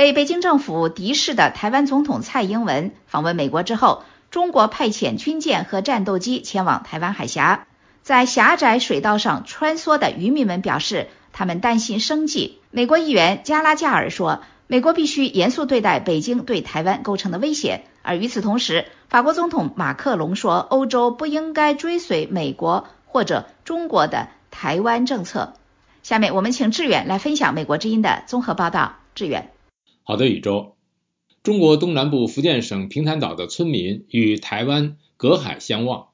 被北京政府敌视的台湾总统蔡英文访问美国之后，中国派遣军舰和战斗机前往台湾海峡，在狭窄水道上穿梭的渔民们表示，他们担心生计。美国议员加拉加尔说：“美国必须严肃对待北京对台湾构成的威胁。”而与此同时，法国总统马克龙说：“欧洲不应该追随美国或者中国的台湾政策。”下面我们请志远来分享美国之音的综合报道。志远，好的，宇宙。中国东南部福建省平潭岛的村民与台湾隔海相望，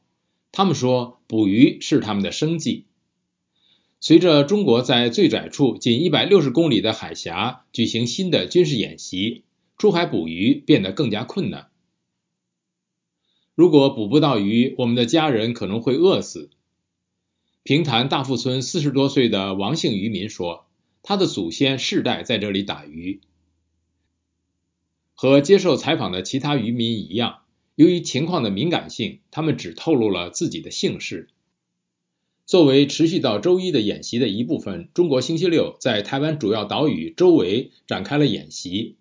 他们说捕鱼是他们的生计。随着中国在最窄处仅一百六十公里的海峡举行新的军事演习，出海捕鱼变得更加困难。如果捕不到鱼，我们的家人可能会饿死。平潭大富村四十多岁的王姓渔民说：“他的祖先世代在这里打鱼。”和接受采访的其他渔民一样，由于情况的敏感性，他们只透露了自己的姓氏。作为持续到周一的演习的一部分，中国星期六在台湾主要岛屿周围展开了演习。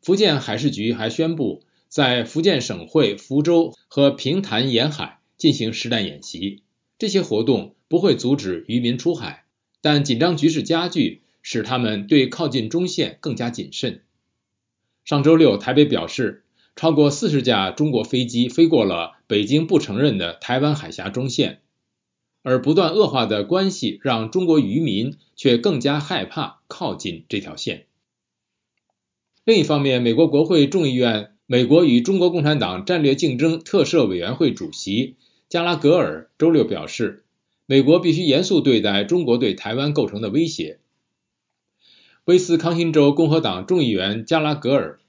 福建海事局还宣布。在福建省会福州和平潭沿海进行实弹演习，这些活动不会阻止渔民出海，但紧张局势加剧，使他们对靠近中线更加谨慎。上周六，台北表示，超过四十架中国飞机飞过了北京不承认的台湾海峡中线，而不断恶化的关系让中国渔民却更加害怕靠近这条线。另一方面，美国国会众议院。美国与中国共产党战略竞争特设委员会主席加拉格尔周六表示，美国必须严肃对待中国对台湾构成的威胁。威斯康星州共和党众议员加拉格尔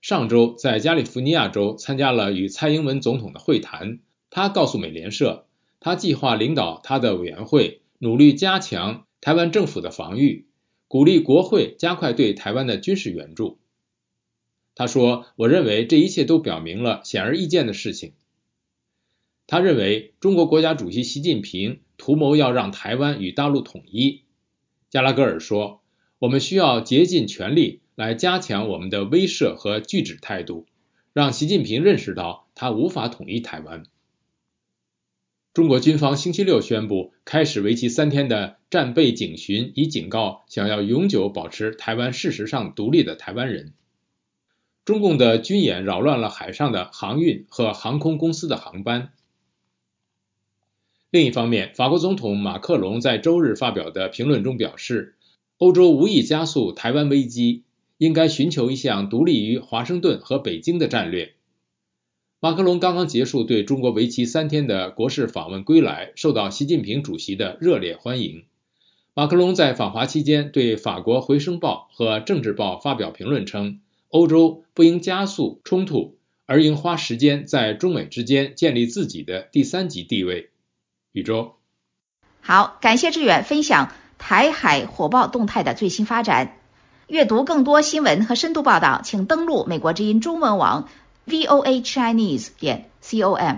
上周在加利福尼亚州参加了与蔡英文总统的会谈，他告诉美联社，他计划领导他的委员会努力加强台湾政府的防御，鼓励国会加快对台湾的军事援助。他说：“我认为这一切都表明了显而易见的事情。他认为中国国家主席习近平图谋要让台湾与大陆统一。”加拉格尔说：“我们需要竭尽全力来加强我们的威慑和拒止态度，让习近平认识到他无法统一台湾。”中国军方星期六宣布开始为期三天的战备警巡，以警告想要永久保持台湾事实上独立的台湾人。中共的军演扰乱了海上的航运和航空公司的航班。另一方面，法国总统马克龙在周日发表的评论中表示，欧洲无意加速台湾危机，应该寻求一项独立于华盛顿和北京的战略。马克龙刚刚结束对中国为期三天的国事访问归来，受到习近平主席的热烈欢迎。马克龙在访华期间对法国《回声报》和《政治报》发表评论称。欧洲不应加速冲突，而应花时间在中美之间建立自己的第三级地位。宇宙，好，感谢志远分享台海火爆动态的最新发展。阅读更多新闻和深度报道，请登录美国之音中文网 voa chinese 点 com。